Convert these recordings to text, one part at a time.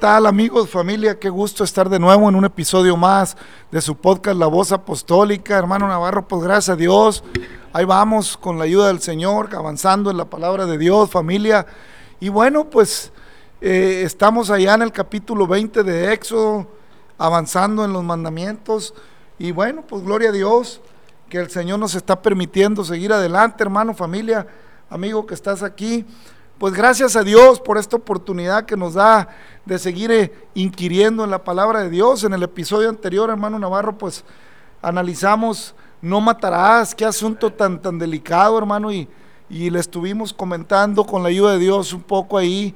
tal amigos, familia? Qué gusto estar de nuevo en un episodio más de su podcast La Voz Apostólica. Hermano Navarro, pues gracias a Dios. Ahí vamos con la ayuda del Señor, avanzando en la palabra de Dios, familia. Y bueno, pues eh, estamos allá en el capítulo 20 de Éxodo, avanzando en los mandamientos. Y bueno, pues gloria a Dios que el Señor nos está permitiendo seguir adelante, hermano, familia, amigo que estás aquí. Pues gracias a Dios por esta oportunidad que nos da de seguir eh, inquiriendo en la palabra de Dios. En el episodio anterior, hermano Navarro, pues analizamos no matarás, qué asunto tan, tan delicado, hermano, y, y le estuvimos comentando con la ayuda de Dios un poco ahí,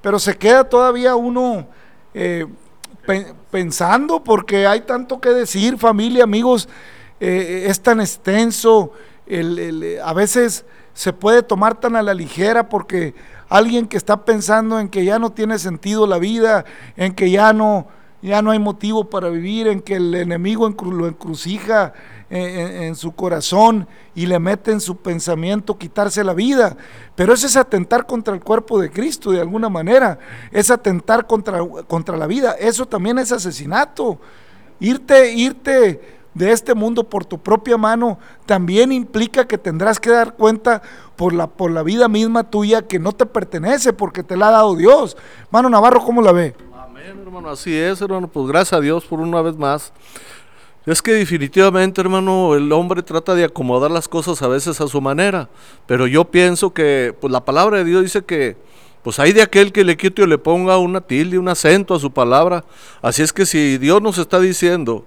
pero se queda todavía uno eh, pe- pensando porque hay tanto que decir, familia, amigos, eh, es tan extenso, el- a veces se puede tomar tan a la ligera porque alguien que está pensando en que ya no tiene sentido la vida, en que ya no, ya no hay motivo para vivir, en que el enemigo lo encrucija en, en- en su corazón y le mete en su pensamiento quitarse la vida. Pero eso es atentar contra el cuerpo de Cristo de alguna manera, es atentar contra, contra la vida, eso también es asesinato. Irte, irte de este mundo por tu propia mano también implica que tendrás que dar cuenta por la, por la vida misma tuya que no te pertenece porque te la ha dado Dios. Mano Navarro, ¿cómo la ve? Amén, hermano, así es, hermano. Pues gracias a Dios por una vez más. Es que definitivamente, hermano, el hombre trata de acomodar las cosas a veces a su manera, pero yo pienso que pues la palabra de Dios dice que pues hay de aquel que le quite o le ponga una tilde, un acento a su palabra. Así es que si Dios nos está diciendo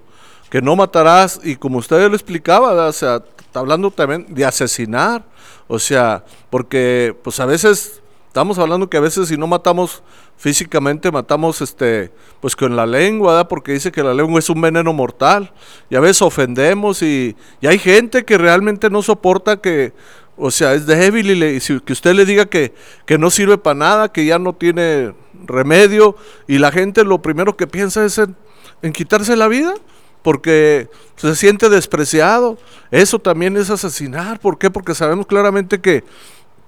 que no matarás y como usted lo explicaba, o sea, está hablando también de asesinar, o sea, porque pues a veces Estamos hablando que a veces si no matamos físicamente, matamos este, pues con la lengua, porque dice que la lengua es un veneno mortal. Y a veces ofendemos y, y hay gente que realmente no soporta que, o sea, es débil y, le, y si- que usted le diga que, que no sirve para nada, que ya no tiene remedio. Y la gente lo primero que piensa es en quitarse la vida porque se siente despreciado. Eso también es asesinar. ¿Por qué? Porque sabemos claramente que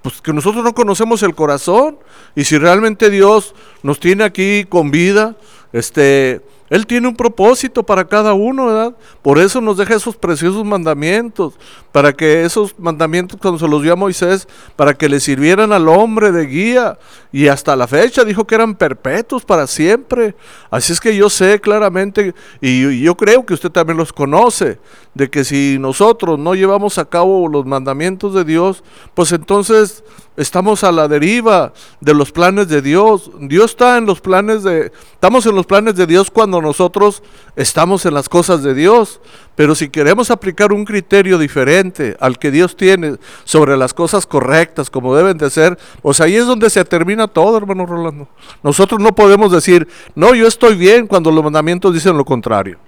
pues que nosotros no conocemos el corazón y si realmente Dios nos tiene aquí con vida, este, él tiene un propósito para cada uno, ¿verdad? Por eso nos deja esos preciosos mandamientos, para que esos mandamientos cuando se los dio a Moisés, para que le sirvieran al hombre de guía y hasta la fecha dijo que eran perpetuos para siempre. Así es que yo sé claramente y yo creo que usted también los conoce, de que si nosotros no llevamos a cabo los mandamientos de Dios, pues entonces estamos a la deriva de los planes de Dios. Dios está en los planes de, estamos en planes de Dios cuando nosotros estamos en las cosas de Dios. Pero si queremos aplicar un criterio diferente al que Dios tiene sobre las cosas correctas, como deben de ser, pues ahí es donde se termina todo, hermano Rolando. Nosotros no podemos decir, no, yo estoy bien cuando los mandamientos dicen lo contrario.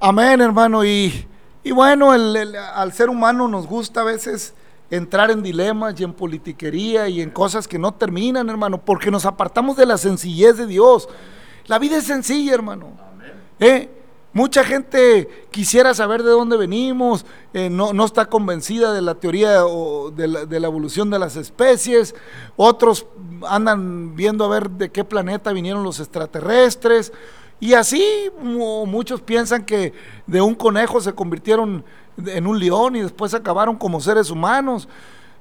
Amén, hermano. Y, y bueno, el- el- al ser humano nos gusta a veces entrar en dilemas y en politiquería y en cosas que no terminan, hermano, porque nos apartamos de la sencillez de Dios. La vida es sencilla, hermano. ¿Eh? Mucha gente quisiera saber de dónde venimos, eh, no, no está convencida de la teoría o de, la, de la evolución de las especies, otros andan viendo a ver de qué planeta vinieron los extraterrestres, y así mu- muchos piensan que de un conejo se convirtieron en un león y después acabaron como seres humanos.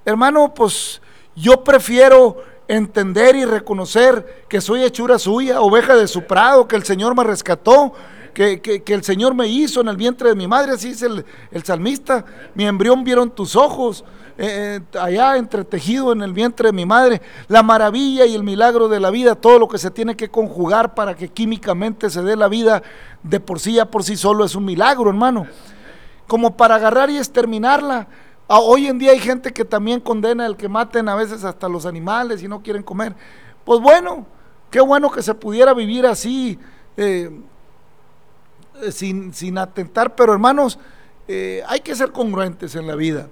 Hermano, pues yo prefiero entender y reconocer que soy hechura suya, oveja de su prado, que el Señor me rescató, que, que- que el Señor me hizo en el vientre de mi madre, así dice el, el salmista. Mi embrión vieron tus ojos, eh, eh, allá entretejido en el vientre de mi madre. La maravilla y el milagro de la vida, todo lo que se tiene que conjugar para que químicamente se dé la vida de por sí, ya por sí solo es un milagro, hermano como para agarrar y exterminarla. Ah, Hoy en día hay gente que también condena el que maten a veces hasta los animales y no quieren comer. Pues bueno, qué bueno que se pudiera vivir así, eh, eh, sin, sin atentar, pero hermanos, eh, hay que ser congruentes en la vida.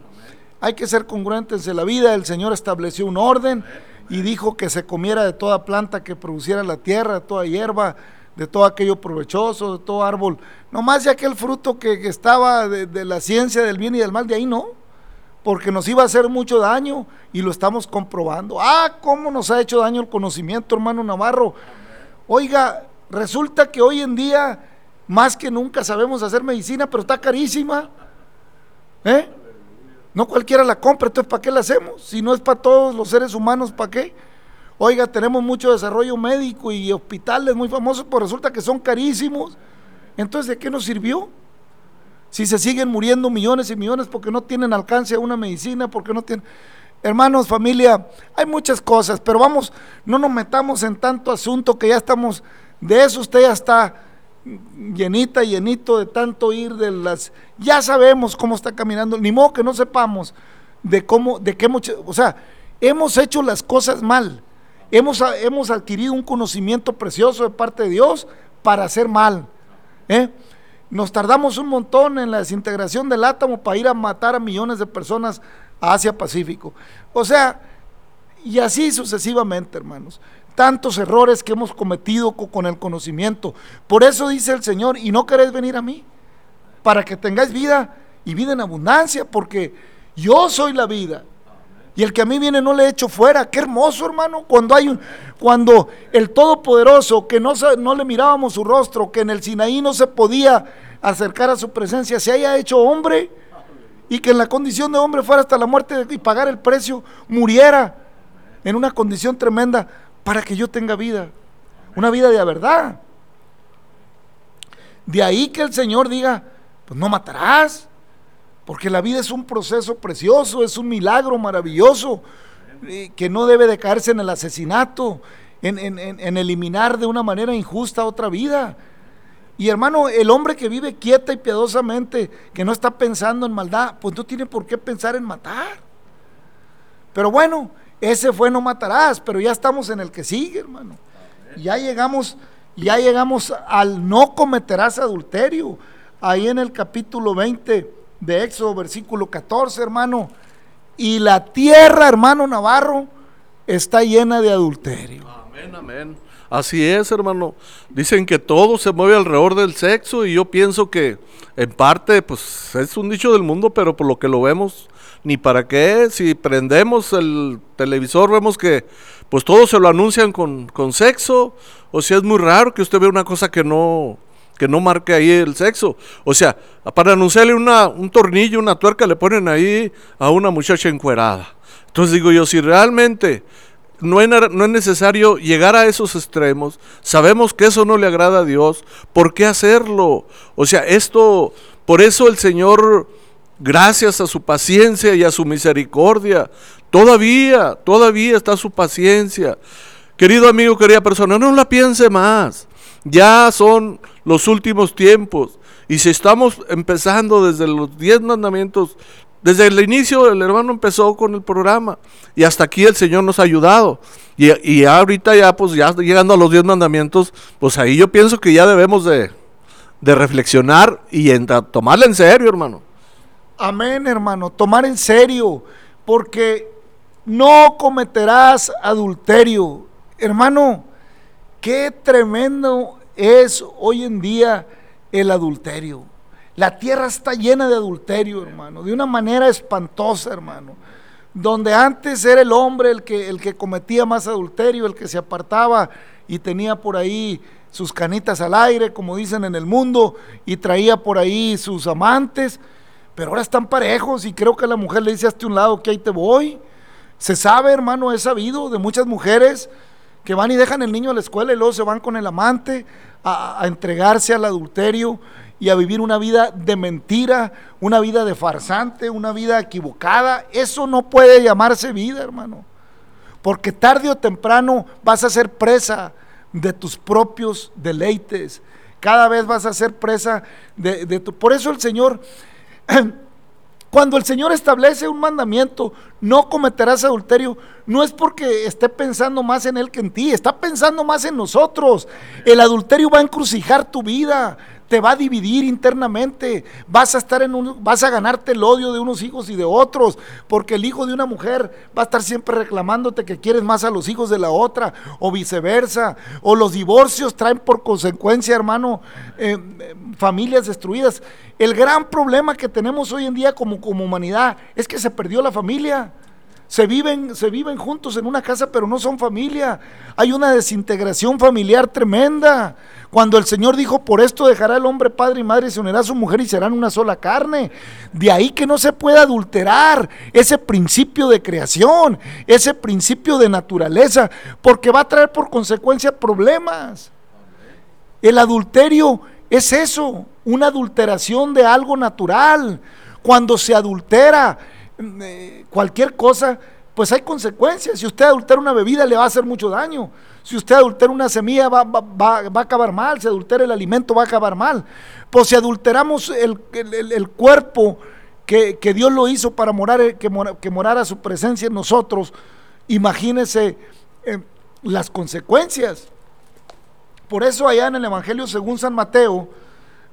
Hay que ser congruentes en la vida. El Señor estableció un orden y dijo que se comiera de toda planta que produciera la tierra, de toda hierba, de todo aquello provechoso, de todo árbol. No más de aquel fruto que, estaba de la ciencia del bien y del mal, de ahí no. Porque nos iba a hacer mucho daño y lo estamos comprobando. Ah, cómo nos ha hecho daño el conocimiento, hermano Navarro. Oiga, resulta que hoy en día, más que nunca sabemos hacer medicina, pero está carísima. ¿Eh? No cualquiera la compra, entonces ¿para qué la hacemos? Si no es para todos los seres humanos, ¿para qué? Oiga, tenemos mucho desarrollo médico y hospitales muy famosos, pero resulta que son carísimos. Entonces, ¿de qué nos sirvió? Si se siguen muriendo millones y millones porque no tienen alcance a una medicina, porque no tienen... Hermanos, familia, hay muchas cosas, pero vamos, no nos metamos en tanto asunto que ya estamos, de eso usted ya está llenita, llenito de tanto ir de las, ya sabemos cómo está caminando, ni modo que no sepamos de cómo, de qué mucho, o sea, hemos hecho las cosas mal, hemos, hemos adquirido un conocimiento precioso de parte de Dios para hacer mal, ¿eh? Nos tardamos un montón en la desintegración del átomo para ir a matar a millones de personas a Asia Pacífico. O sea, y así sucesivamente, hermanos. Tantos errores que hemos cometido co- con el conocimiento. Por eso dice el Señor, y no queréis venir a mí, para que tengáis vida y vida en abundancia, porque yo soy la vida. Y el que a mí viene no le echo fuera. Qué hermoso, hermano. Cuando hay un, cuando el Todopoderoso, que no, no le mirábamos su rostro, que en el Sinaí no se podía acercar a su presencia, se haya hecho hombre y que en la condición de hombre fuera hasta la muerte y pagar el precio, muriera en una condición tremenda para que yo tenga vida, una vida de verdad. De ahí que el Señor diga, pues no matarás, porque la vida es un proceso precioso, es un milagro maravilloso, eh, que no debe de caerse en el asesinato, en, en- en- eliminar de una manera injusta otra vida. Y hermano, el hombre que vive quieta y piadosamente, que no está pensando en maldad, pues no tiene por qué pensar en matar. Pero bueno, ese fue no matarás, pero ya estamos en el que sigue, hermano. Ya llegamos, ya llegamos al no cometerás adulterio. Ahí en el capítulo 20 de Éxodo, versículo 14, hermano. Y la tierra, hermano Navarro, está llena de adulterio. Amén, amén. Así es, hermano. Dicen que todo se mueve alrededor del sexo y yo pienso que en parte, pues es un dicho del mundo, pero por lo que lo vemos, ni para qué. Si prendemos el televisor, vemos que pues todos se lo anuncian con, con sexo. O sea, es muy raro que usted vea una cosa que no, que no marque ahí el sexo. O sea, para anunciarle una, un tornillo, una tuerca, le ponen ahí a una muchacha encuerada. Entonces digo yo, si realmente no es, no es necesario llegar a esos extremos. Sabemos que eso no le agrada a Dios. ¿Por qué hacerlo? O sea, esto, por eso el Señor, gracias a su paciencia y a su misericordia, todavía, todavía está su paciencia. Querido amigo, querida persona, no la piense más. Ya son los últimos tiempos. Y si estamos empezando desde los diez mandamientos, desde el inicio el hermano empezó con el programa y hasta aquí el Señor nos ha ayudado. Y, y ahorita ya pues ya llegando a los diez mandamientos, pues ahí yo pienso que ya debemos de, de reflexionar y en- tomarla en serio, hermano. Amén, hermano. Tomar en serio, porque no cometerás adulterio. Hermano, qué tremendo es hoy en día el adulterio. La tierra está llena de adulterio, hermano, de una manera espantosa, hermano. Donde antes era el hombre el que, el que cometía más adulterio, el que se apartaba y tenía por ahí sus canitas al aire, como dicen en el mundo, y traía por ahí sus amantes, pero ahora están parejos y creo que la mujer le dice hasta un lado que ahí te voy. Se sabe, hermano, he sabido de muchas mujeres que van y dejan el niño a la escuela y luego se van con el amante a, a entregarse al adulterio y a vivir una vida de mentira, una vida de farsante, una vida equivocada. Eso no puede llamarse vida, hermano. Porque tarde o temprano vas a ser presa de tus propios deleites. Cada vez vas a ser presa de, de tu... Por eso el Señor Cuando el Señor establece un mandamiento, no cometerás adulterio, no es porque esté pensando más en Él que en ti, está pensando más en nosotros. El adulterio va a encrucijar tu vida, te va a dividir internamente, vas a estar en un, vas a ganarte el odio de unos hijos y de otros, porque el hijo de una mujer va a estar siempre reclamándote que quieres más a los hijos de la otra, o viceversa, o los divorcios traen por consecuencia, hermano, eh, familias destruidas. El gran problema que tenemos hoy en día como, como humanidad es que se perdió la familia. Se viven, se viven juntos en una casa, pero no son familia. Hay una desintegración familiar tremenda. Cuando el Señor dijo, por esto dejará el hombre padre y madre se unirá a su mujer y serán una sola carne. De ahí que no se puede adulterar ese principio de creación, ese principio de naturaleza, porque va a traer por consecuencia problemas. El adulterio es eso, una adulteración de algo natural. Cuando se adultera, eh, cualquier cosa, pues hay consecuencias. Si usted adultera una bebida, le va a hacer mucho daño. Si usted adultera una semilla, va, a acabar mal. Si adultera el alimento, va a acabar mal. Pues si adulteramos el, cuerpo que, Dios lo hizo para morar, eh, que, que morara su presencia en nosotros, imagínese eh, las consecuencias. Por eso allá en el Evangelio según San Mateo,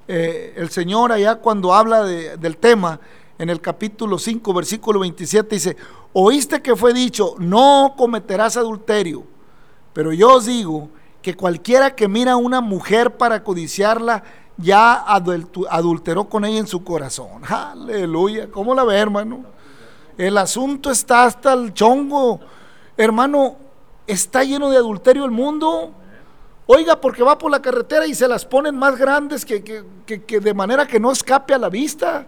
el Señor allá cuando habla del tema, en el capítulo 5, versículo 27, dice, oíste que fue dicho, no cometerás adulterio, pero yo os digo que cualquiera que mira a una mujer para codiciarla, ya adulteró con ella en su corazón. Aleluya, ¿cómo la ve, hermano? El asunto está hasta el chongo. Hermano, está lleno de adulterio el mundo. Oiga, porque va por la carretera y se las ponen más grandes que, que de manera que no escape a la vista.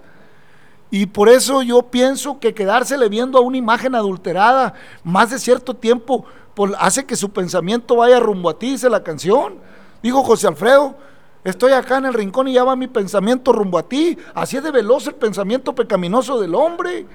Y por eso yo pienso que quedársele viendo a una imagen adulterada más de cierto tiempo pues, hace que su pensamiento vaya rumbo a ti, dice la canción. Dijo José Alfredo, estoy acá en el rincón y ya va mi pensamiento rumbo a ti. Así es de veloz el pensamiento pecaminoso del hombre.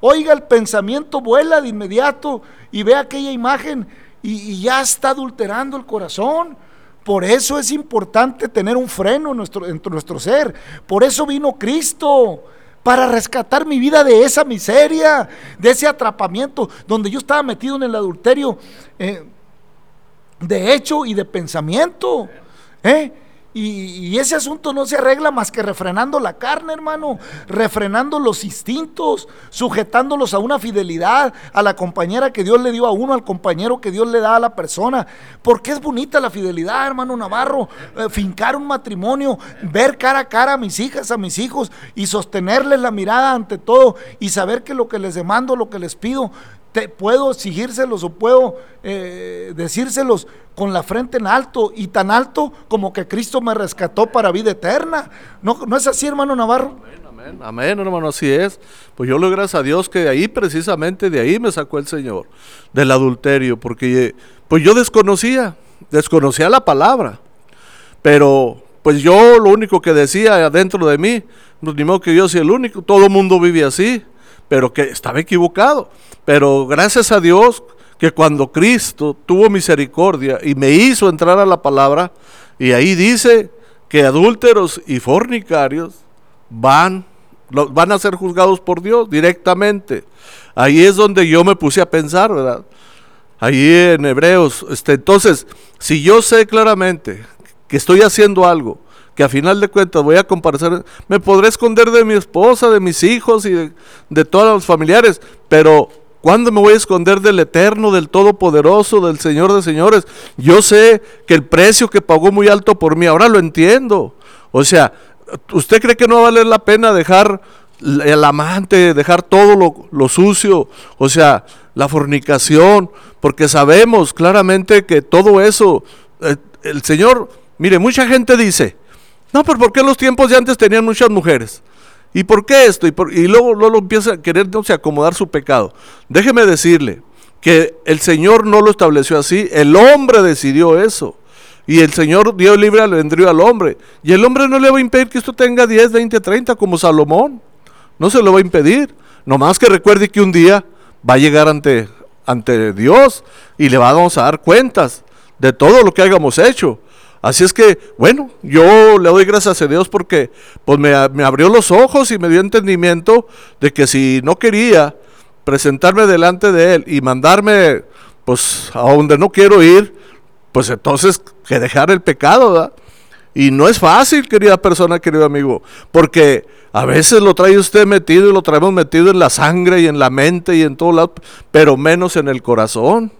Oiga, el pensamiento vuela de inmediato y ve aquella imagen y, ya está adulterando el corazón. Por eso es importante tener un freno en nuestro, en nuestro ser. Por eso vino Cristo para rescatar mi vida de esa miseria, de ese atrapamiento donde yo estaba metido en el adulterio eh, de hecho y de pensamiento. ¿eh? Y, ese asunto no se arregla más que refrenando la carne, hermano, refrenando los instintos, sujetándolos a una fidelidad, a la compañera que Dios le dio a uno, al compañero que Dios le da a la persona. Porque es bonita la fidelidad, hermano Navarro, eh, fincar un matrimonio, ver cara a cara a mis hijas, a mis hijos y sostenerles la mirada ante todo y saber que lo que les demando, lo que les pido, te, puedo exigírselos o puedo eh, decírselos con la frente en alto y tan alto como que Cristo me rescató para vida eterna. ¿No, no es así, hermano Navarro? Amén, amén, hermano, así es. Pues yo le gracias a Dios que de ahí, precisamente de ahí me sacó el Señor, del adulterio, porque pues yo desconocía, desconocía la palabra, pero pues yo lo único que decía dentro de mí, no ni modo que yo sea el único, todo el mundo vive así, pero que estaba equivocado. Pero gracias a Dios que cuando Cristo tuvo misericordia y me hizo entrar a la palabra, y ahí dice que adúlteros y fornicarios van, van a ser juzgados por Dios directamente. Ahí es donde yo me puse a pensar, ¿verdad? Ahí en Hebreos. Este, entonces, si yo sé claramente que estoy haciendo algo que a final de cuentas voy a comparecer, me podré esconder de mi esposa, de mis hijos y de, todos los familiares, pero ¿cuándo me voy a esconder del eterno, del todopoderoso, del Señor de señores? Yo sé que el precio que pagó muy alto por mí, ahora lo entiendo. O sea, ¿usted cree que no va a valer la pena dejar el amante, dejar todo lo, sucio? O sea, la fornicación, porque sabemos claramente que todo eso, eh, el Señor, mire, mucha gente dice, no, pero ¿por qué los tiempos de antes tenían muchas mujeres? ¿Y por qué esto? Y, luego, luego empieza a querer no acomodar su pecado. Déjeme decirle que el Señor no lo estableció así, el hombre decidió eso. Y el Señor dio libre albedrío al hombre. Y el hombre no le va a impedir que esto tenga 10, 20, 30 como Salomón. No se lo va a impedir. Nomás que recuerde que un día va a llegar ante, ante Dios y le vamos a dar cuentas de todo lo que hayamos hecho. Así es que, bueno, yo le doy gracias a Dios porque pues me, abrió los ojos y me dio entendimiento de que si no quería presentarme delante de Él y mandarme pues a donde no quiero ir, pues entonces que dejar el pecado, ¿verdad? Y no es fácil, querida persona, querido amigo, porque a veces lo trae usted metido y lo traemos metido en la sangre y en la mente y en todo lado, pero menos en el corazón.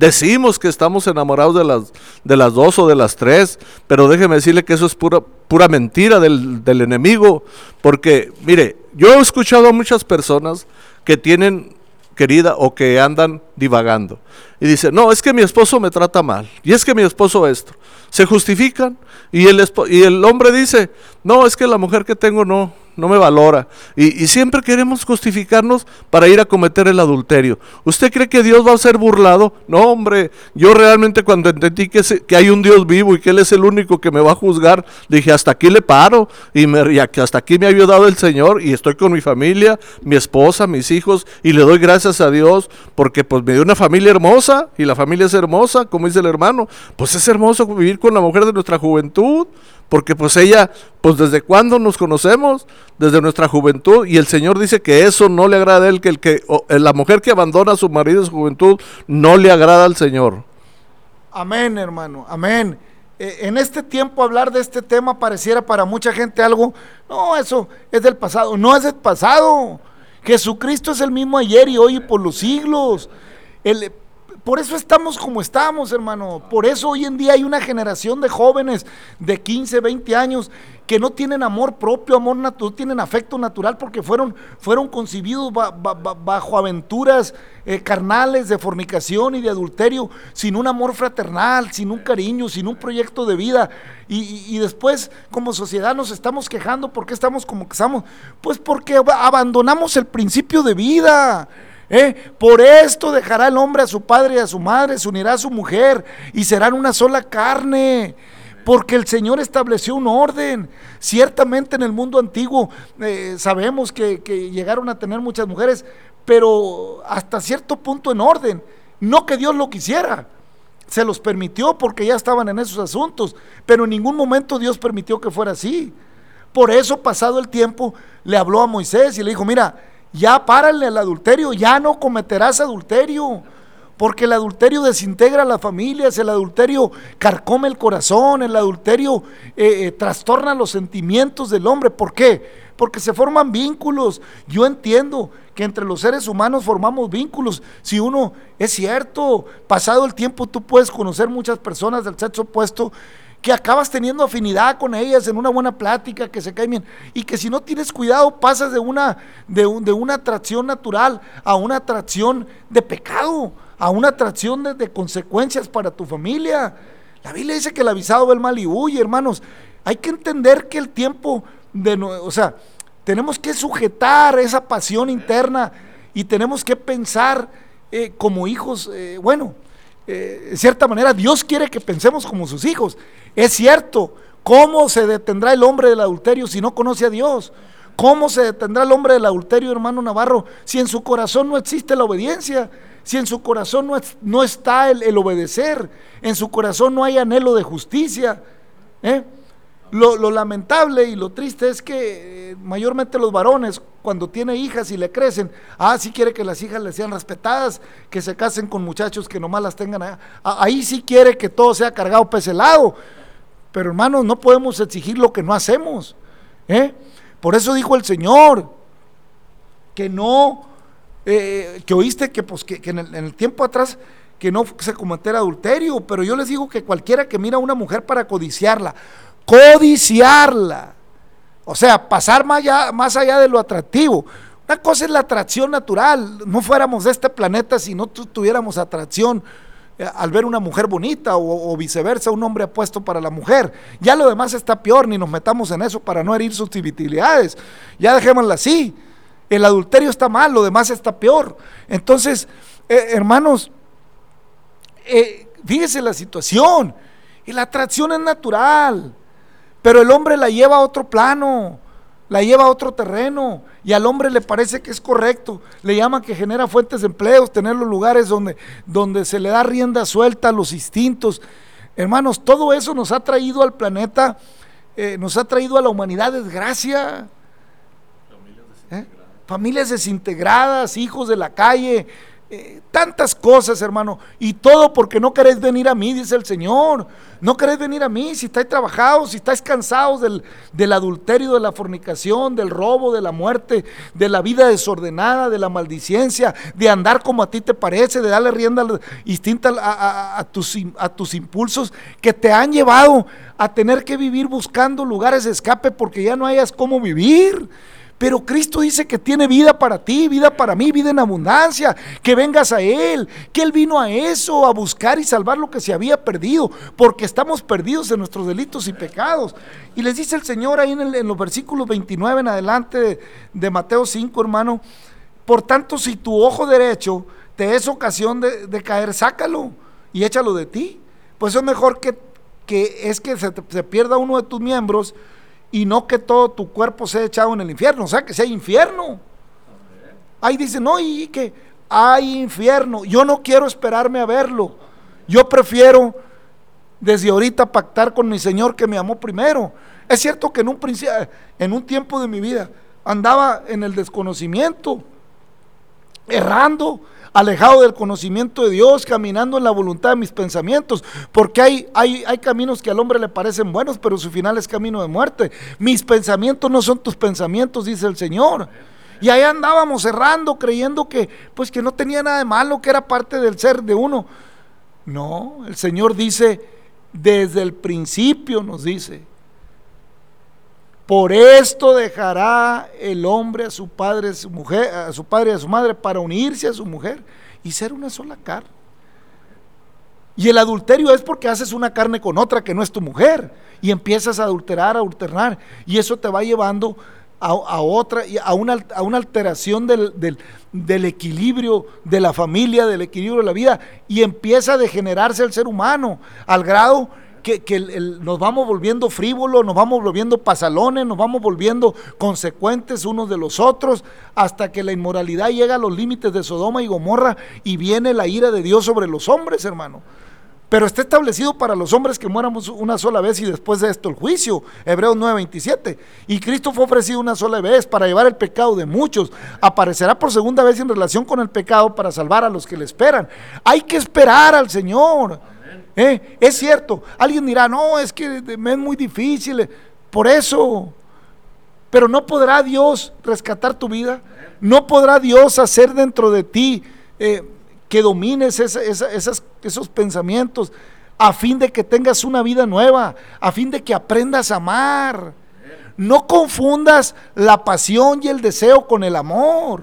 Decimos que estamos enamorados de las, de las dos o de las tres, pero déjeme decirle que eso es pura, pura mentira del, del enemigo, porque mire, yo he escuchado a muchas personas que tienen querida o que andan divagando. Y dice, no, es que mi esposo me trata mal. Y es que mi esposo esto. Se justifican y el, y el hombre dice, no, es que la mujer que tengo no, no me valora. Y, siempre queremos justificarnos para ir a cometer el adulterio. ¿Usted cree que Dios va a ser burlado? No, hombre, yo realmente cuando entendí que, que hay un Dios vivo y que Él es el único que me va a juzgar, dije, hasta aquí le paro y, me, y hasta aquí me ha ayudado el Señor y estoy con mi familia, mi esposa, mis hijos y le doy gracias a Dios porque pues me dio una familia hermosa y la familia es hermosa, como dice el hermano. Pues es hermoso vivir con la mujer de nuestra juventud porque pues ella, pues desde cuándo nos conocemos, desde nuestra juventud, y el Señor dice que eso no le agrada a él, que, el que eh, la mujer que abandona a su marido en su juventud no le agrada al Señor. Amén, hermano, amén. Eh, en este tiempo hablar de este tema pareciera para mucha gente algo, no, eso es del pasado, no es del pasado. Jesucristo es el mismo ayer y hoy y por los siglos. El, por eso estamos como estamos, hermano. Por eso hoy en día hay una generación de jóvenes de 15, 20 años que no tienen amor propio, amor natural, tienen afecto natural porque fueron, fueron concebidos bajo aventuras eh, carnales de fornicación y de adulterio, sin un amor fraternal, sin un cariño, sin un proyecto de vida. Y, y después como sociedad nos estamos quejando porque estamos como que estamos, pues porque abandonamos el principio de vida. ¿Eh? Por esto dejará el hombre a su padre y a su madre, se unirá a su mujer y serán una sola carne. Porque el Señor estableció un orden. Ciertamente en el mundo antiguo eh, sabemos que, que llegaron a tener muchas mujeres, pero hasta cierto punto en orden. No que Dios lo quisiera se los permitió porque ya estaban en esos asuntos, pero en ningún momento Dios permitió que fuera así. Por eso, pasado el tiempo, le habló a Moisés y le dijo, mira, ya párale el adulterio, ya no cometerás adulterio. Porque el adulterio desintegra las familias, el adulterio carcome el corazón, el adulterio eh, eh, trastorna los sentimientos del hombre. ¿Por qué? Porque se forman vínculos. Yo entiendo que entre los seres humanos formamos vínculos. Si uno, es cierto, pasado el tiempo tú puedes conocer muchas personas del sexo opuesto que acabas teniendo afinidad con ellas en una buena plática, que se caen bien, y que si no tienes cuidado pasas de una, de, de una atracción natural a una atracción de pecado, a una atracción de, consecuencias para tu familia. La Biblia dice que el avisado ve el mal y huye, hermanos. Hay que entender que el tiempo de, o sea, tenemos que sujetar esa pasión interna y tenemos que pensar eh, como hijos, eh, bueno, eh, de cierta manera, Dios quiere que pensemos como sus hijos. Es cierto, ¿cómo se detendrá el hombre del adulterio si no conoce a Dios? ¿Cómo se detendrá el hombre del adulterio, hermano Navarro, si en su corazón no existe la obediencia? Si en su corazón no, no está el, el, obedecer, en su corazón no hay anhelo de justicia. ¿eh? Lo, lamentable y lo triste es que eh, mayormente los varones, cuando tiene hijas y le crecen, ah, sí quiere que las hijas le sean respetadas, que se casen con muchachos que nomás las tengan. Ahí sí quiere que todo sea cargado peselado. Pero hermanos, no podemos exigir lo que no hacemos. ¿eh? Por eso dijo el Señor, que no, eh, que oíste que, pues, que, en, el, en el tiempo atrás que no se cometiera adulterio, pero yo les digo que cualquiera que mira a una mujer para codiciarla, codiciarla. O sea, pasar más allá, más allá de lo atractivo. Una cosa es la atracción natural. No fuéramos de este planeta si no tuviéramos atracción eh, al ver una mujer bonita o, viceversa, un hombre apuesto para la mujer. Ya lo demás está peor, ni nos metamos en eso para no herir susceptibilidades. Ya dejémosla así. El adulterio está mal, lo demás está peor. Entonces, Eh, hermanos, eh, la situación. Y la atracción es natural, pero el hombre la lleva a otro plano, la lleva a otro terreno, y al hombre le parece que es correcto. Le llama que genera fuentes de empleos, tener los lugares donde, donde se le da rienda suelta a los instintos. Hermanos, todo eso nos ha traído al planeta, eh, nos ha traído a la humanidad desgracia. ¿Eh? Familias desintegradas, hijos de la calle, eh, tantas cosas, hermano. Y todo porque no queréis venir a mí, dice el Señor. No queréis venir a mí si estáis trabajados, si estáis cansados del, del, adulterio, de la fornicación, del robo, de la muerte, de la vida desordenada, de la maldiciencia, de andar como a ti te parece, de darle rienda distinta a, a, a, tus, a tus impulsos que te han llevado a tener que vivir buscando lugares de escape porque ya no hayas cómo vivir. Pero Cristo dice que tiene vida para ti, vida para mí, vida en abundancia, que vengas a Él, que Él vino a eso, a buscar y salvar lo que se había perdido, porque estamos perdidos en nuestros delitos y pecados. Y les dice el Señor ahí en, el, los versículos 29 en adelante de, Mateo 5, hermano, por tanto si tu ojo derecho te es ocasión de, caer, sácalo y échalo de ti. Pues es mejor que, que es que se pierda uno de tus miembros y no que todo tu cuerpo sea echado en el infierno, o sea, que sea infierno. Ahí dice, no, y que hay infierno, yo no quiero esperarme a verlo, yo prefiero desde ahorita pactar con mi Señor que me amó primero. Es cierto que en un, en un tiempo de mi vida andaba en el desconocimiento, errando, alejado del conocimiento de Dios, caminando en la voluntad de mis pensamientos, porque hay, hay, hay caminos que al hombre le parecen buenos, pero su final es camino de muerte. Mis pensamientos no son tus pensamientos, dice el Señor. Y ahí andábamos errando, creyendo que, pues que no tenía nada de malo, que era parte del ser de uno. No, el Señor dice, desde el principio nos dice, por esto dejará el hombre a su padre, a su mujer, a su padre y a su madre para unirse a su mujer y ser una sola carne. Y el adulterio es porque haces una carne con otra que no es tu mujer y empiezas a adulterar, a alternar y eso te va llevando a, a una, a una alteración del, del, equilibrio de la familia, del equilibrio de la vida y empieza a degenerarse el ser humano al grado que, nos vamos volviendo frívolos, nos vamos volviendo pasalones, nos vamos volviendo consecuentes unos de los otros, hasta que la inmoralidad llega a los límites de Sodoma y Gomorra y viene la ira de Dios sobre los hombres, hermano. Pero está establecido para los hombres que muéramos una sola vez y después de esto el juicio. Hebreos 9:27. Y Cristo fue ofrecido una sola vez para llevar el pecado de muchos. Aparecerá por segunda vez en relación con el pecado para salvar a los que le esperan. Hay que esperar al Señor. ¿Eh? Es cierto, alguien dirá, no, es que es muy difícil, por eso, pero no podrá Dios rescatar tu vida, no podrá Dios hacer dentro de ti eh, que domines esos pensamientos a fin de que tengas una vida nueva, a fin de que aprendas a amar. No confundas la pasión y el deseo con el amor.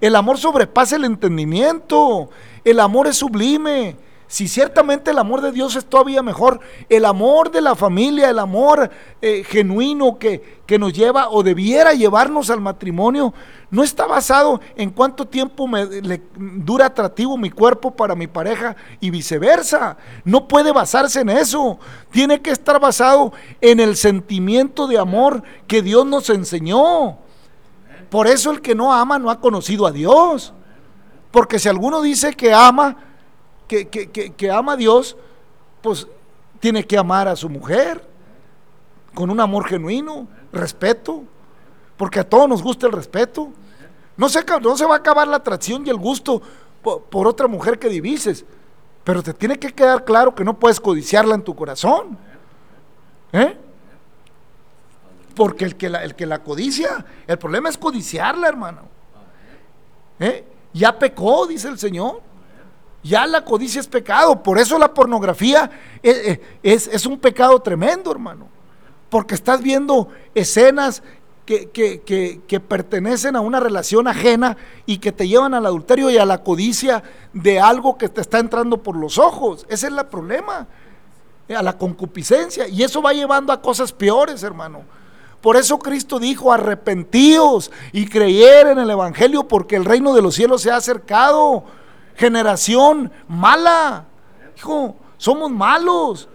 El amor sobrepasa el entendimiento. El amor es sublime si ciertamente el amor de Dios es todavía mejor, el amor de la familia, el amor eh, genuino que, que, nos lleva o debiera llevarnos al matrimonio, no está basado en cuánto tiempo le, dura atractivo mi cuerpo para mi pareja y viceversa. No puede basarse en eso. Tiene que estar basado en el sentimiento de amor que Dios nos enseñó. Por eso el que no ama no ha conocido a Dios. Porque si alguno dice que ama, que, que, que, ama a Dios, pues tiene que amar a su mujer con un amor genuino, respeto, porque a todos nos gusta el respeto. No se, no se va a acabar la atracción y el gusto por, por, otra mujer que divises, pero te tiene que quedar claro que no puedes codiciarla en tu corazón. ¿Eh? Porque el que, la, el que la codicia, el problema es codiciarla, hermano. ¿Eh? Ya pecó, dice el Señor. Ya la codicia es pecado, por eso la pornografía es, es, es un pecado tremendo, hermano. Porque estás viendo escenas que, que, que, que, pertenecen a una relación ajena y que te llevan al adulterio y a la codicia de algo que te está entrando por los ojos. Ese es el problema, a la concupiscencia. Y eso va llevando a cosas peores, hermano. Por eso Cristo dijo, arrepentíos y creer en el Evangelio porque el reino de los cielos se ha acercado. Generación mala. Hijo, somos malos.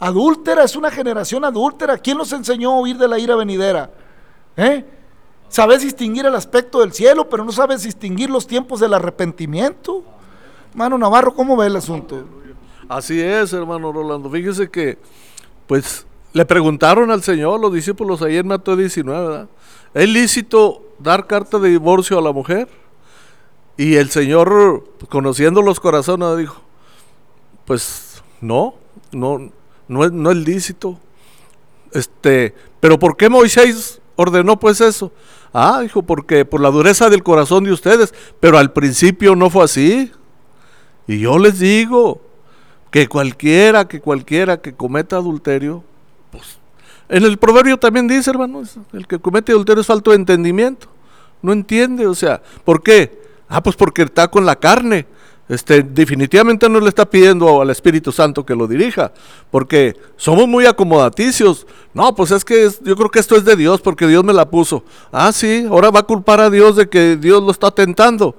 Adúltera, es una generación adúltera. ¿Quién nos enseñó a huir de la ira venidera? ¿Eh? Sabes distinguir el aspecto del cielo, pero no sabes distinguir los tiempos del arrepentimiento. Hermano Navarro, ¿cómo ve el asunto? Así es, hermano Rolando. Fíjese que, pues, le preguntaron al Señor, los discípulos, en Mateo 19, ¿verdad? ¿Es lícito dar carta de divorcio a la mujer? Y el Señor, conociendo los corazones, dijo, pues, no, no, no es, no es lícito. Este, pero ¿por qué Moisés ordenó pues eso? Ah, dijo, porque por la dureza del corazón de ustedes, pero al principio no fue así. Y yo les digo que cualquiera, que cualquiera que cometa adulterio, pues, en el proverbio también dice, hermanos, el que comete adulterio es falto de entendimiento. No entiende, o sea, ¿por qué? Ah, pues porque está con la carne. Este, definitivamente no le está pidiendo al Espíritu Santo que lo dirija, porque somos muy acomodaticios. No, pues es que yo creo que esto es de Dios, porque Dios me la puso. Ah, sí, ahora va a culpar a Dios de que Dios lo está tentando.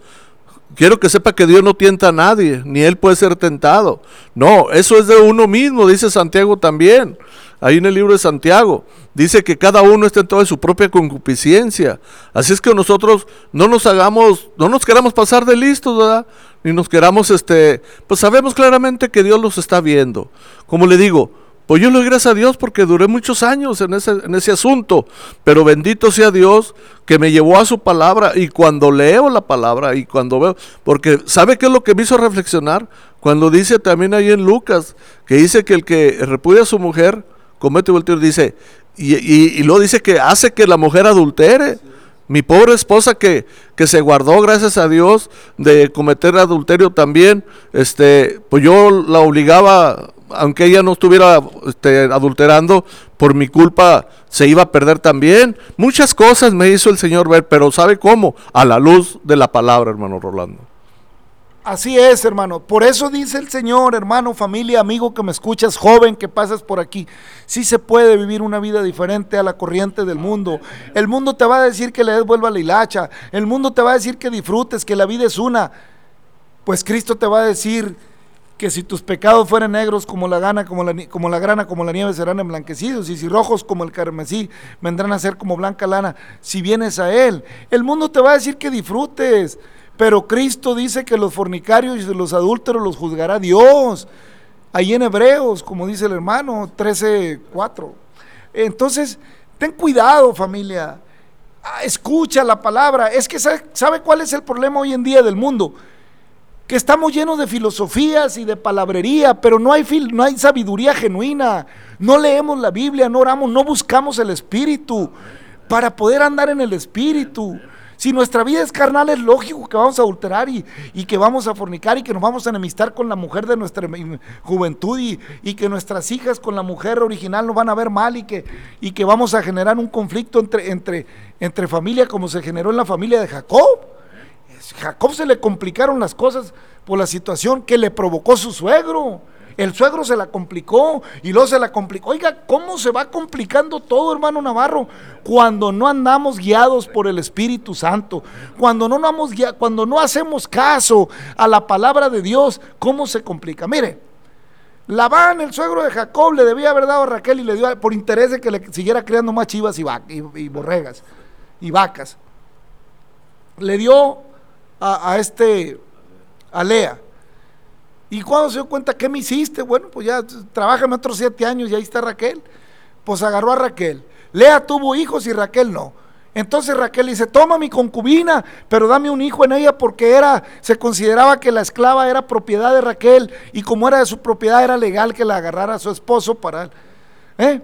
Quiero que sepa que Dios no tienta a nadie, ni él puede ser tentado. No, eso es de uno mismo, dice Santiago también. Ahí en el libro de Santiago dice que cada uno está en toda su propia concupiscencia. Así es que nosotros no nos hagamos, no nos queramos pasar de listos, ¿verdad? Ni nos queramos, este, pues sabemos claramente que Dios los está viendo. Como le digo, pues yo le doy gracias a Dios porque duré muchos años en ese, en ese asunto, pero bendito sea Dios que me llevó a su palabra y cuando leo la palabra y cuando veo, porque ¿sabe qué es lo que me hizo reflexionar? Cuando dice también ahí en Lucas, que dice que el que repudia a su mujer comete adulterio, dice, y, y, y luego dice que hace que la mujer adultere. Mi pobre esposa que, que se guardó, gracias a Dios, de cometer adulterio también, este, pues yo la obligaba, aunque ella no estuviera este, adulterando, por mi culpa se iba a perder también. Muchas cosas me hizo el Señor ver, pero ¿sabe cómo? A la luz de la palabra, hermano Rolando. Así es, hermano. Por eso dice el Señor, hermano, familia, amigo que me escuchas, joven que pasas por aquí. Sí se puede vivir una vida diferente a la corriente del mundo. El mundo te va a decir que le des vuelva la hilacha. El mundo te va a decir que disfrutes, que la vida es una. Pues Cristo te va a decir que si tus pecados fueran negros como la gana, como la, como la grana, como la nieve, serán emblanquecidos, y si rojos como el carmesí, vendrán a ser como blanca lana, si vienes a Él. El mundo te va a decir que disfrutes, pero Cristo dice que los fornicarios y los adúlteros los juzgará Dios. Ahí en Hebreos, como dice el hermano, 13:4. Entonces, ten cuidado, familia. Ah, Escucha la palabra. Es que ¿sabe cuál es el problema hoy en día del mundo? Que estamos llenos de filosofías y de palabrería, pero no hay, no hay sabiduría genuina. No leemos la Biblia, no oramos, no buscamos el Espíritu para poder andar en el Espíritu. Si nuestra vida es carnal, es lógico que vamos a adulterar y, y que vamos a fornicar y que nos vamos a enemistar con la mujer de nuestra juventud y, y que nuestras hijas con la mujer original nos van a ver mal y que, y que vamos a generar un conflicto entre, entre, entre familia como se generó en la familia de Jacob. Jacob se le complicaron las cosas por la situación que le provocó su suegro. El suegro se la complicó y luego se la complicó. Oiga, ¿cómo se va complicando todo, hermano Navarro? Cuando no andamos guiados por el Espíritu Santo, cuando no, andamos guia- cuando no hacemos caso a la palabra de Dios, ¿cómo se complica? Mire, Labán, el suegro de Jacob, le debía haber dado a Raquel y le dio por interés de que le siguiera criando más chivas y, y- y borregas y vacas. Le dio a, este, a Lea. Y cuando se dio cuenta, ¿qué me hiciste? Bueno, pues ya trabájame otros siete años y ahí está Raquel. Pues agarró a Raquel. Lea tuvo hijos y Raquel no. Entonces Raquel dice, toma mi concubina, pero dame un hijo en ella porque era, se consideraba que la esclava era propiedad de Raquel y como era de su propiedad era legal que la agarrara a su esposo para él. ¿Eh?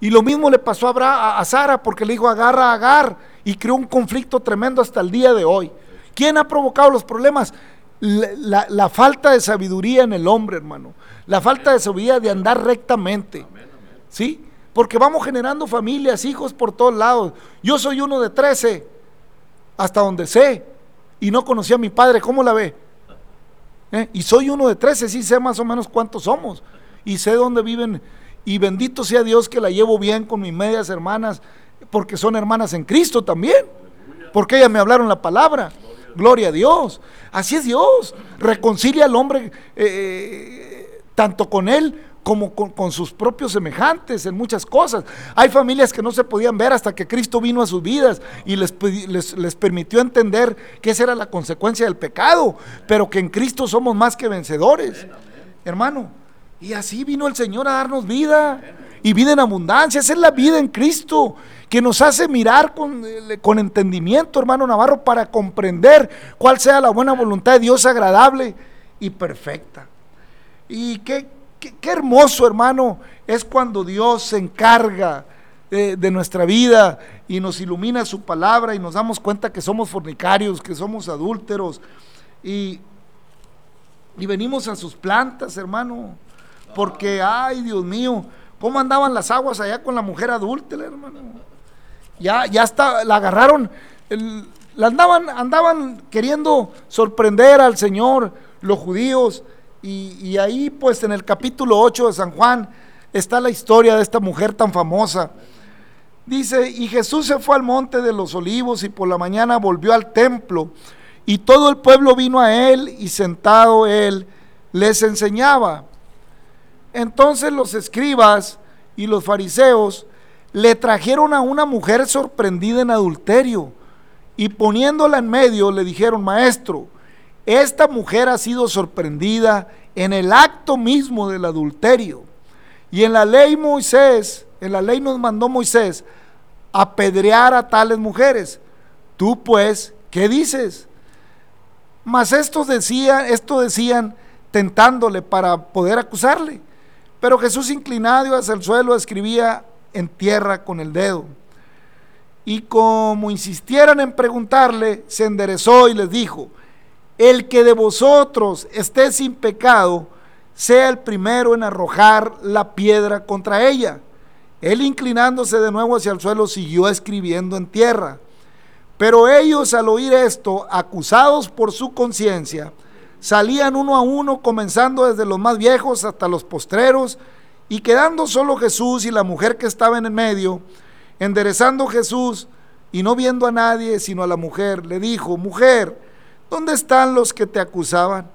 Y lo mismo le pasó a, Abra- a- a Sara porque le dijo agarra a Agar y creó un conflicto tremendo hasta el día de hoy. ¿Quién ha provocado los problemas? La, falta de sabiduría en el hombre, hermano. La falta de sabiduría de andar rectamente. ¿Sí? Porque vamos generando familias, hijos por todos lados. Yo soy uno de 13, hasta donde sé. Y no conocí a mi padre. ¿Cómo la ve? ¿Eh? Y soy uno de 13, sí sé más o menos cuántos somos. Y sé dónde viven. Y bendito sea Dios que la llevo bien con mis medias hermanas, porque son hermanas en Cristo también. Porque ellas me hablaron la palabra. Gloria a Dios. Así es Dios. Reconcilia al hombre eh, tanto con él como con, con, sus propios semejantes en muchas cosas. Hay familias que no se podían ver hasta que Cristo vino a sus vidas y les, les, les, permitió entender que esa era la consecuencia del pecado, pero que en Cristo somos más que vencedores. Hermano, y así vino el Señor a darnos vida y vida en abundancia. Esa es la vida en Cristo que nos hace mirar con, con, entendimiento, hermano Navarro, para comprender cuál sea la buena voluntad de Dios agradable y perfecta. Y qué, qué, hermoso, hermano, es cuando Dios se encarga de, de, nuestra vida y nos ilumina su palabra y nos damos cuenta que somos fornicarios, que somos adúlteros y, y venimos a sus plantas, hermano, porque, ay, Dios mío, ¿cómo andaban las aguas allá con la mujer adúltera, hermano? Ya, ya está, la agarraron, la andaban, andaban queriendo sorprender al Señor, los judíos, y, y, ahí pues en el capítulo 8 de San Juan está la historia de esta mujer tan famosa. Dice, y Jesús se fue al monte de los olivos y por la mañana volvió al templo, y todo el pueblo vino a él y sentado él les enseñaba. Entonces los escribas y los fariseos le trajeron a una mujer sorprendida en adulterio y poniéndola en medio le dijeron, maestro, esta mujer ha sido sorprendida en el acto mismo del adulterio. Y en la ley Moisés, en la ley nos mandó Moisés apedrear a tales mujeres. Tú pues, ¿qué dices? Mas estos decían, esto decían tentándole para poder acusarle. Pero Jesús inclinado hacia el suelo escribía en tierra con el dedo. Y como insistieran en preguntarle, se enderezó y les dijo, el que de vosotros esté sin pecado, sea el primero en arrojar la piedra contra ella. Él inclinándose de nuevo hacia el suelo siguió escribiendo en tierra. Pero ellos al oír esto, acusados por su conciencia, salían uno a uno, comenzando desde los más viejos hasta los postreros, y quedando solo Jesús y la mujer que estaba en el medio, enderezando Jesús y no viendo a nadie sino a la mujer, le dijo, mujer, ¿dónde están los que te acusaban?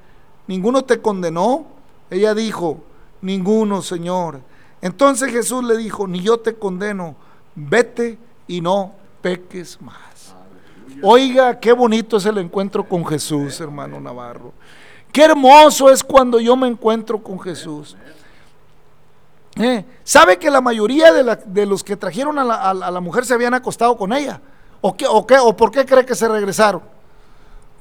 ¿Ninguno te condenó? Ella dijo, ninguno, Señor. Entonces Jesús le dijo, ni yo te condeno, vete y no peques más. Oiga, qué bonito es el encuentro con Jesús, hermano Navarro. Qué hermoso es cuando yo me encuentro con Jesús. Eh, ¿Sabe que la mayoría de, la, de los que trajeron a la, mujer se habían acostado con ella? ¿O, qué, o, qué, ¿O por qué cree que se regresaron?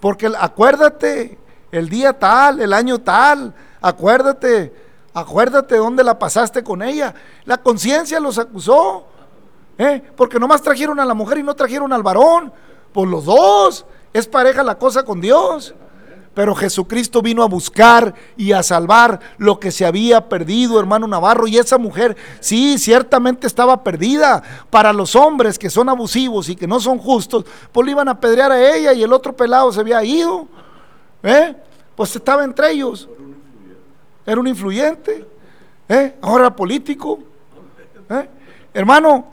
Porque acuérdate, el día tal, el año tal, acuérdate, acuérdate dónde la pasaste con ella. La conciencia los acusó, ¿eh? porque nomás trajeron a la mujer y no trajeron al varón. Por los dos, es pareja la cosa con Dios pero Jesucristo vino a buscar y a salvar lo que se había perdido, hermano Navarro. Y esa mujer, sí, ciertamente estaba perdida. Para los hombres que son abusivos y que no son justos, pues le iban a pedrear a ella y el otro pelado se había ido. ¿eh? Pues estaba entre ellos. Era un influyente. ¿eh? Ahora político. ¿eh? Hermano,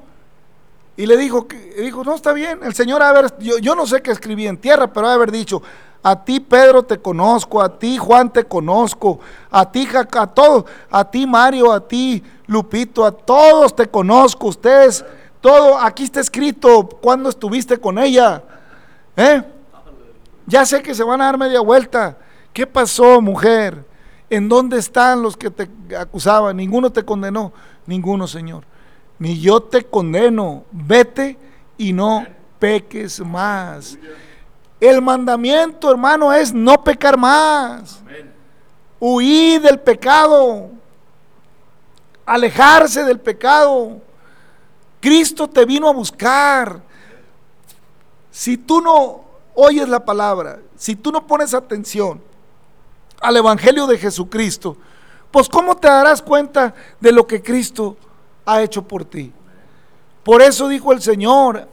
y le dijo, dijo, no está bien, el Señor a ver, yo, yo no sé qué escribí en tierra, pero a haber dicho, a ti Pedro te conozco, a ti Juan te conozco, a ti Jaca, a todos, a ti Mario, a ti Lupito, a todos te conozco, ustedes, todo, aquí está escrito cuando estuviste con ella. ¿Eh? Ya sé que se van a dar media vuelta. ¿Qué pasó, mujer? ¿En dónde están los que te acusaban? Ninguno te condenó, ninguno, Señor. Ni yo te condeno. Vete y no peques más. El mandamiento, hermano, es no pecar más. Huir del pecado. Alejarse del pecado. Cristo te vino a buscar. Si tú no oyes la palabra, si tú no pones atención al Evangelio de Jesucristo, pues ¿cómo te darás cuenta de lo que Cristo ha hecho por ti? Por eso dijo el Señor,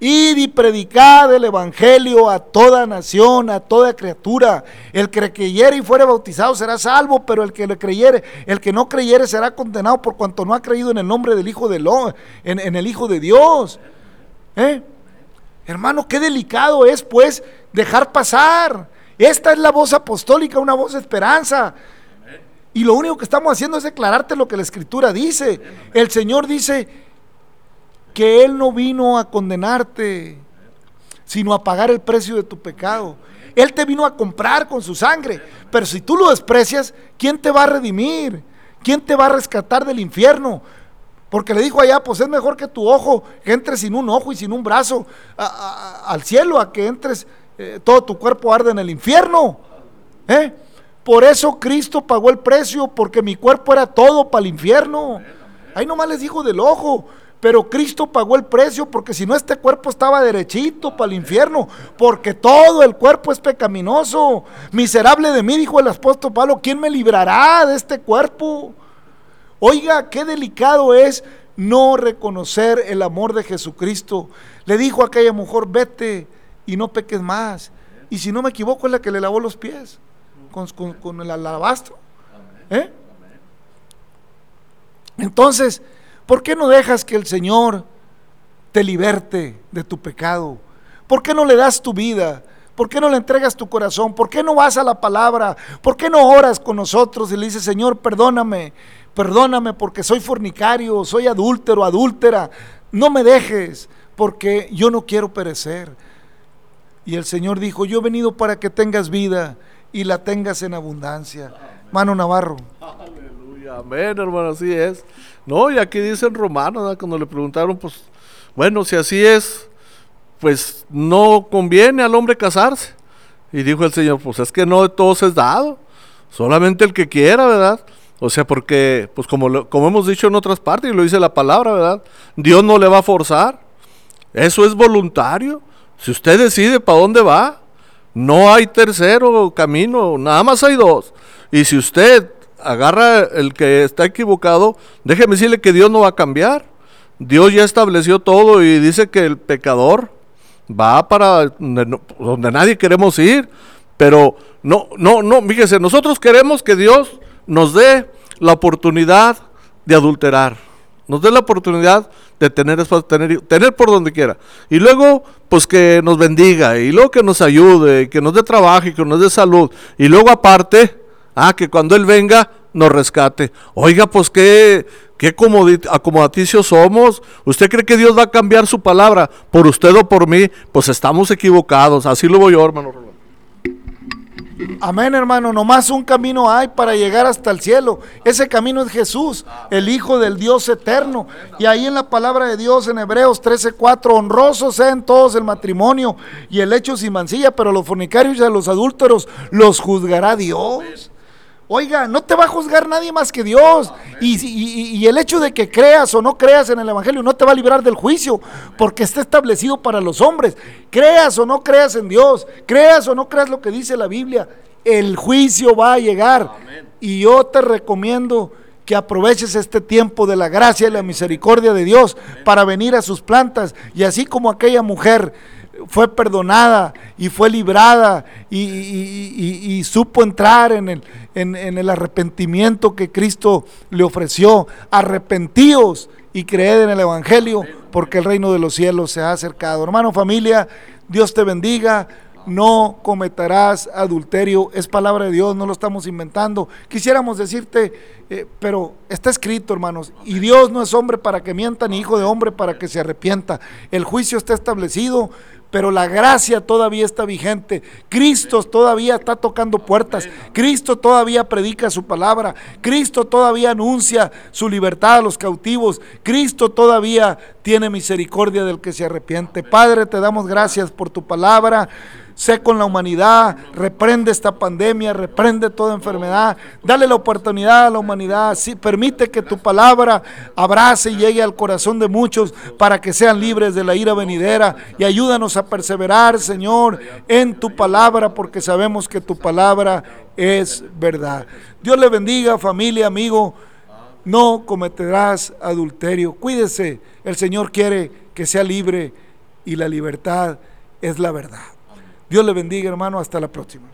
Id y predicad el evangelio a toda nación, a toda criatura. El que creyere y fuere bautizado será salvo, pero el que le creyere, el que no creyere será condenado por cuanto no ha creído en el nombre del Hijo de en el Hijo de Dios. ¿Eh? Hermano, qué delicado es pues dejar pasar. Esta es la voz apostólica, una voz de esperanza. Y lo único que estamos haciendo es declararte lo que la escritura dice. El Señor dice que Él no vino a condenarte, sino a pagar el precio de tu pecado. Él te vino a comprar con su sangre. Pero si tú lo desprecias, ¿quién te va a redimir? ¿Quién te va a rescatar del infierno? Porque le dijo allá, pues es mejor que tu ojo que sin un ojo y sin un brazo al cielo, a que entres, eh, todo tu cuerpo arde en el infierno. ¿Eh? Por eso Cristo pagó el precio, porque mi cuerpo era todo para el infierno. Ahí nomás les dijo del ojo. Pero Cristo pagó el precio porque si no este cuerpo estaba derechito para el infierno, porque todo el cuerpo es pecaminoso. Miserable de mí, dijo el apóstol Pablo, ¿quién me librará de este cuerpo? Oiga, qué delicado es no reconocer el amor de Jesucristo. Le dijo a aquella mujer, vete y no peques más. Y si no me equivoco, es la que le lavó los pies con, el alabastro. ¿Eh? Entonces, ¿por qué no dejas que el Señor te liberte de tu pecado? ¿Por qué no le das tu vida? ¿Por qué no le entregas tu corazón? ¿Por qué no vas a la palabra? ¿Por qué no oras con nosotros y le dices, Señor, perdóname, perdóname porque soy fornicario, soy adúltero, adúltera? No me dejes porque yo no quiero perecer. Y el Señor dijo, yo he venido para que tengas vida y la tengas en abundancia. Mano Navarro. Aleluya, amén, hermano, así es. No, y aquí dice en Romanos, ¿verdad? cuando le preguntaron, pues, bueno, si así es, pues no conviene al hombre casarse. Y dijo el Señor, pues es que no de todos es dado, solamente el que quiera, ¿verdad? O sea, porque, pues como, lo- como hemos dicho en otras partes, y lo dice la palabra, ¿verdad? Dios no le va a forzar. Eso es voluntario. Si usted decide para dónde va, no hay tercero camino, nada más hay dos. Y si usted agarra el que está equivocado, déjeme decirle que Dios no va a cambiar. Dios ya estableció todo y dice que el pecador va para donde, nadie queremos ir. Pero no, no, no, fíjese, nosotros queremos que Dios nos dé la oportunidad de adulterar. Nos dé la oportunidad de tener, tener, tener por donde quiera. Y luego, pues que nos bendiga. Y luego que nos ayude. Que nos dé trabajo y que nos dé salud. Y luego aparte, ah, que cuando Él venga, nos rescate. Oiga, pues qué, qué acomodaticios somos. ¿Usted cree que Dios va a cambiar su palabra por usted o por mí? Pues estamos equivocados. Así lo voy yo, hermano. Amén, hermano. Nomás un camino hay para llegar hasta el cielo. Ese camino es Jesús, el Hijo del Dios eterno. Y ahí en la palabra de Dios, en Hebreos 13:4, honrosos sean todos el matrimonio y el hecho sin mancilla, pero los fornicarios y a los adúlteros los juzgará Dios. Oiga, no te va a juzgar nadie más que Dios. Y, el hecho de que creas o no creas en el Evangelio no te va a librar del juicio, porque está establecido para los hombres. Creas o no creas en Dios, creas o no creas lo que dice la Biblia, el juicio va a llegar. Y yo te recomiendo que aproveches este tiempo de la gracia y la misericordia de Dios para venir a sus plantas. Y así como aquella mujer fue perdonada y fue librada y, supo entrar en el, en el arrepentimiento que Cristo le ofreció. Arrepentíos y creed en el Evangelio porque el reino de los cielos se ha acercado. Hermano, familia, Dios te bendiga. No cometerás adulterio, es palabra de Dios, no lo estamos inventando. Quisiéramos decirte, eh, pero está escrito, hermanos, y Dios no es hombre para que mienta, ni hijo de hombre para que se arrepienta. El juicio está establecido, pero la gracia todavía está vigente. Cristo todavía está tocando puertas. Cristo todavía predica su palabra. Cristo todavía anuncia su libertad a los cautivos. Cristo todavía tiene misericordia del que se arrepiente. Padre, te damos gracias por tu palabra. Sé con la humanidad, reprende esta pandemia, reprende toda enfermedad, dale la oportunidad a la humanidad, sí, permite que tu palabra abrace y llegue al corazón de muchos para que sean libres de la ira venidera. Y ayúdanos a perseverar, Señor, en tu palabra, porque sabemos que tu palabra es verdad. Dios le bendiga, familia, amigo, no cometerás adulterio, cuídese, el Señor quiere que sea libre y la libertad es la verdad. Dios le bendiga, hermano. Hasta la próxima.